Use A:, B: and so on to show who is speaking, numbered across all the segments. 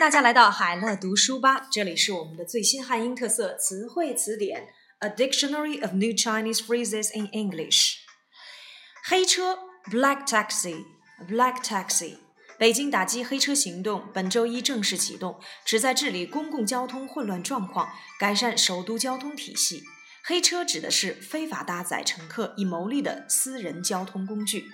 A: 大家来到海乐读书吧，这里是我们的最新汉英特色词汇词典，A Dictionary of New Chinese Phrases in English。黑车 （Black Taxi），Black Taxi。北京打击黑车行动本周一正式启动，旨在治理公共交通混乱状况，改善首都交通体系。黑车指的是非法搭载乘客以牟利的私人交通工具。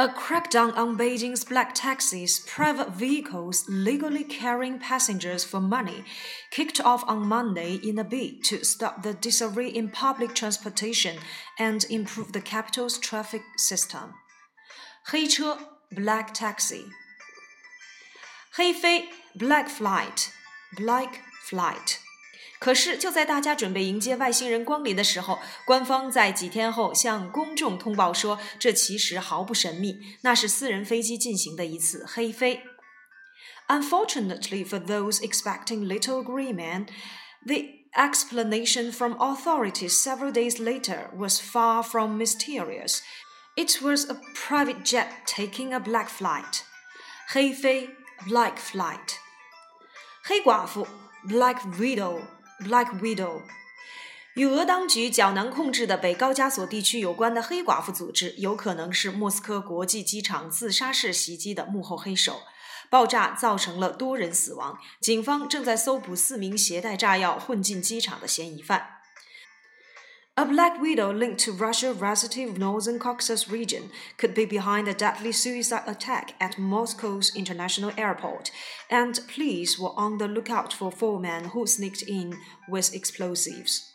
A: A crackdown on Beijing's black taxis, private vehicles legally carrying passengers for money, kicked off on Monday in a bid to stop the disarray in public transportation and improve the capital's traffic system. 黑车 black taxi. 黑飞 black flight black flight. 可是，就在大家准备迎接外星人光临的时候，官方在几天后向公众通报说，这其实毫不神秘，那是私人飞机进行的一次黑飞。Unfortunately for those expecting little agreement, the explanation from authorities several days later was far from mysterious. It was a private jet taking a black flight. 黑飞 black flight. 黑寡妇 black widow Black Widow，与俄当局较难控制的北高加索地区有关的黑寡妇组织，有可能是莫斯科国际机场自杀式袭击的幕后黑手。爆炸造成了多人死亡，警方正在搜捕四名携带炸药混进机场的嫌疑犯。A black widow linked to Russia resident northern Caucasus region could be behind a deadly suicide attack at Moscow's international airport, and police were on the lookout for four men who sneaked in with explosives.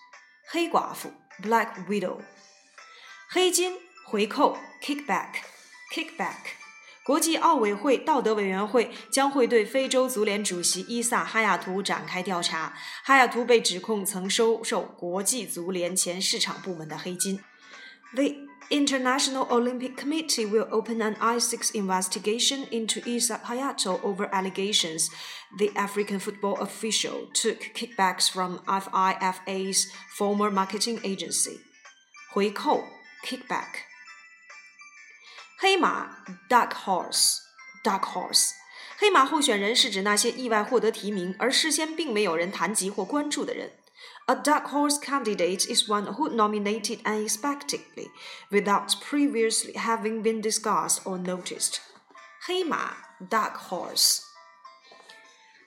A: 黑寡妇 Black Widow 黑金回扣 kickback kickback 国际奥委会道德委员会将会对非洲足联主席伊萨哈亚图展开调查。哈亚图被指控曾收受国际足联前市场部门的黑金。The International Olympic Committee will open an I6 investigation into Issa Hayatou over allegations the African football official took kickbacks from FIFA's former marketing agency. 回扣 kickback 黑马 （dark horse），dark horse，黑马候选人是指那些意外获得提名而事先并没有人谈及或关注的人。A dark horse candidate is one who nominated unexpectedly without previously having been discussed or noticed. 黑马 （dark horse），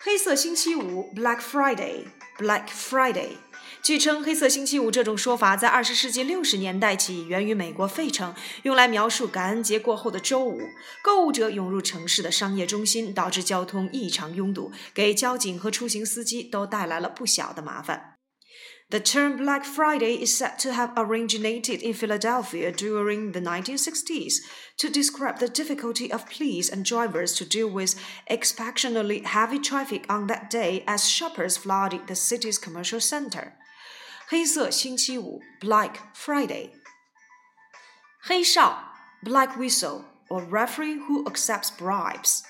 A: 黑色星期五 （Black Friday），Black Friday。 据称，“黑色星期五”这种说法在二十世纪六十年代起源于美国费城，用来描述感恩节过后的周五，购物者涌入城市的商业中心，导致交通异常拥堵，给交警和出行司机都带来了不小的麻烦。The term Black Friday is said to have originated in Philadelphia during the 1960s to describe the difficulty of police and drivers to deal with exceptionally heavy traffic on that day as shoppers flooded the city's commercial center. 黑色星期五 （Black Friday）。黑哨 （Black Whistle） or referee who accepts bribes。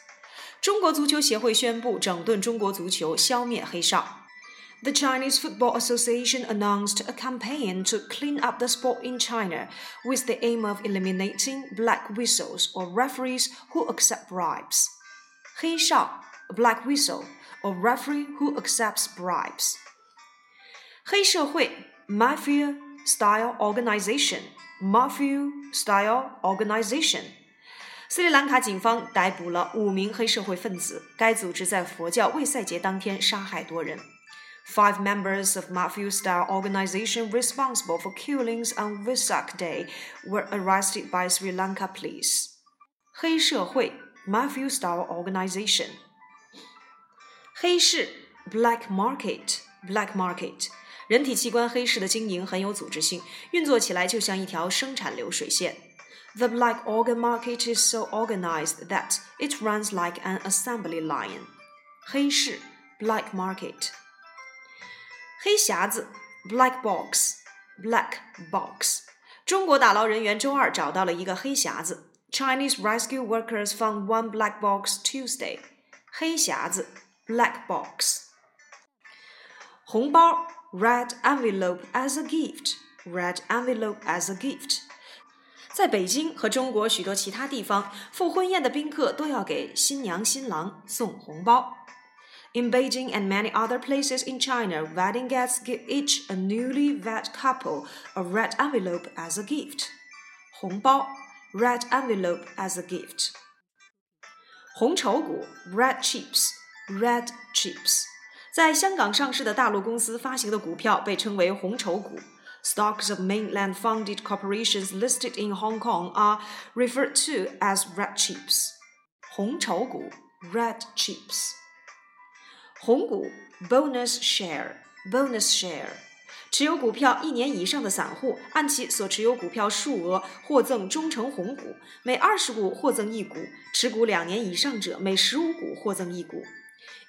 A: 中国足球协会宣布整顿中国足球，消灭黑哨。 the Chinese Football Association announced a campaign to clean up the sport in China with the aim of eliminating black whistles or referees who accept bribes. Hei Shao, a black whistle, or referee who accepts bribes. 黑社会 mafia style organization mafia style organization. organization。斯里兰卡警方逮捕了五名黑社会分子，该组织在佛教卫赛节当天杀害多人。Five members of mafia-style organization responsible for killings on Vesak Day were arrested by Sri Lanka police. 黑社会 mafia-style organization. 黑市 black market black market 人体器官黑市的经营很有组织性，运作起来就像一条生产流水线。The black organ market is so organized that it runs like an assembly line. 黑市 black market. 黑匣子 black box black box. 中国打捞人员周二找到了一个黑匣子。Chinese rescue workers found one black box Tuesday. 黑匣子 black box. 红包 red envelope as a gift. Red envelope as a gift. 在北京和中国许多其他地方，赴婚宴的宾客都要给新娘新郎送红包。 In Beijing and many other places in China, wedding guests give each a newly wed couple a red envelope as a gift. 红包 red envelope as a gift. 红筹股 red chips red chips，在香港上市的大陆公司发行的股票被称为红筹股。Stocks of mainland funded corporations listed in Hong Kong are referred to as red chips. 红筹股 red chips. 红股 bonus share bonus share，持有股票一年以上的散户，按其所持有股票数额获赠忠诚红股，每二十股获赠一股；持股两年以上者，每十五股获赠一股。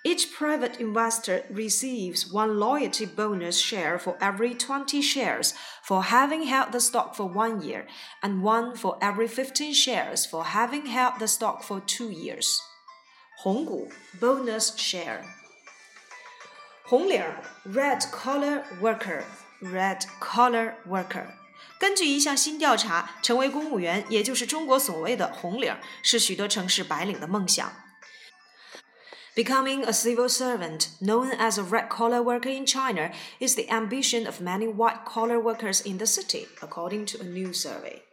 A: Each private investor receives one loyalty bonus share for every 20 shares for having held the stock for one year, and one for every 15 shares for having held the stock for two years. 红股 bonus share。 红领 red collar worker red collar worker。根据一项新调查，成为公务员，也就是中国所谓的红领，是许多城市白领的梦想。Becoming a civil servant, known as a red collar worker in China, is the ambition of many white collar workers in the city, according to a new survey.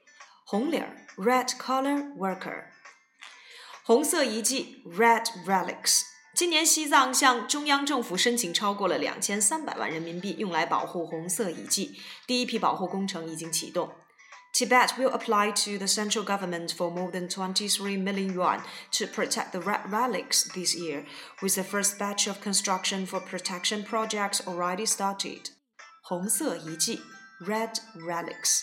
A: 红领 red collar worker。红色遗迹 red relics。 今年，西藏向中央政府申请超过了两千三百万人民币，用来保护红色遗迹。第一批保护工程已经启动。Tibet will apply to the central government for more than 23 million yuan to protect the red relics this year, with the first batch of construction for protection projects already started. 红色遗迹 （Red Relics）。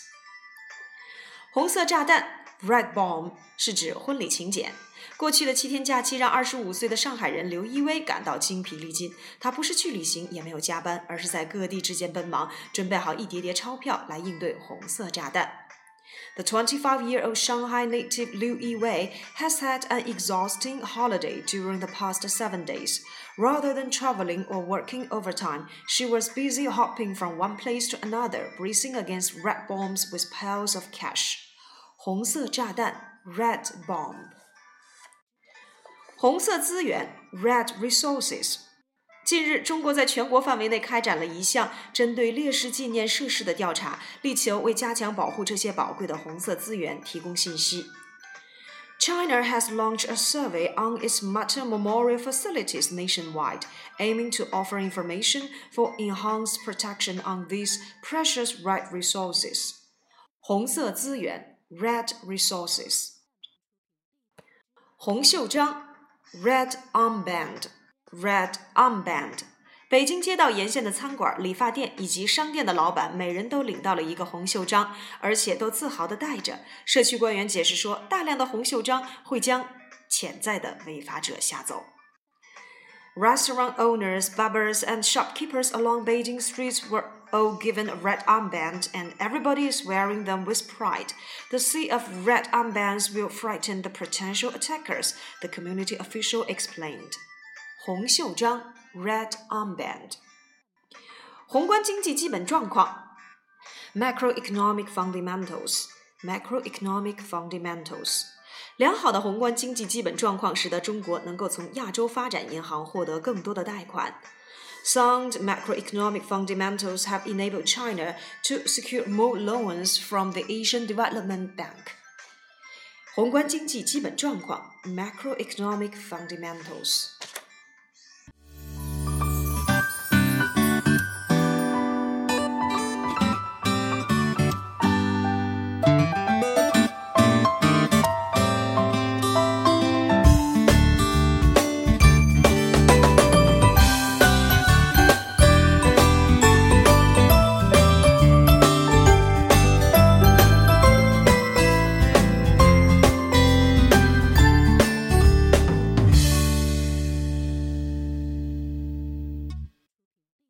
A: 红色炸弹 （Red Bomb） 是指婚礼请柬。 过去的七天假期让二十五岁的上海人刘一威感到精疲力尽。他不是去旅行，也没有加班，而是在各地之间奔忙，准备好一叠叠钞票来应对红色炸弹。The 25-year-old Shanghai native Liu Yiwei has had an exhausting holiday during the past seven days. Rather than traveling or working overtime, she was busy hopping from one place to another, bracing against red bombs with piles of cash. 红色炸弹 （red bomb）。 红色资源 （Red Resources）。近日，中国在全国范围内开展了一项针对烈士纪念设施的调查，力求为加强保护这些宝贵的红色资源提供信息。China has launched a survey on its martyr memorial facilities nationwide, aiming to offer information for enhanced protection on these precious red resources. 红色资源 （Red Resources）。红袖章 （red armband）。Red armband。北京街道沿线的餐馆、理发店以及商店的老板，每人都领到了一个红袖章，而且都自豪地带着。社区官员解释说，大量的红袖章会将潜在的违法者吓走。Restaurant owners, barbers, and shopkeepers along Beijing streets were all given a red armband, and everybody is wearing them with pride. The sea of red armbands will frighten the potential attackers, the community official explained. 红袖章 （Red Armband）。宏观经济基本状况 （Macroeconomic Fundamentals）。Macroeconomic Fundamentals。良好的宏观经济基本状况使得中国能够从亚洲发展银行获得更多的贷款。 Sound macroeconomic fundamentals have enabled China to secure more loans from the Asian Development Bank. 宏观经济基本状况 （Macroeconomic Fundamentals）。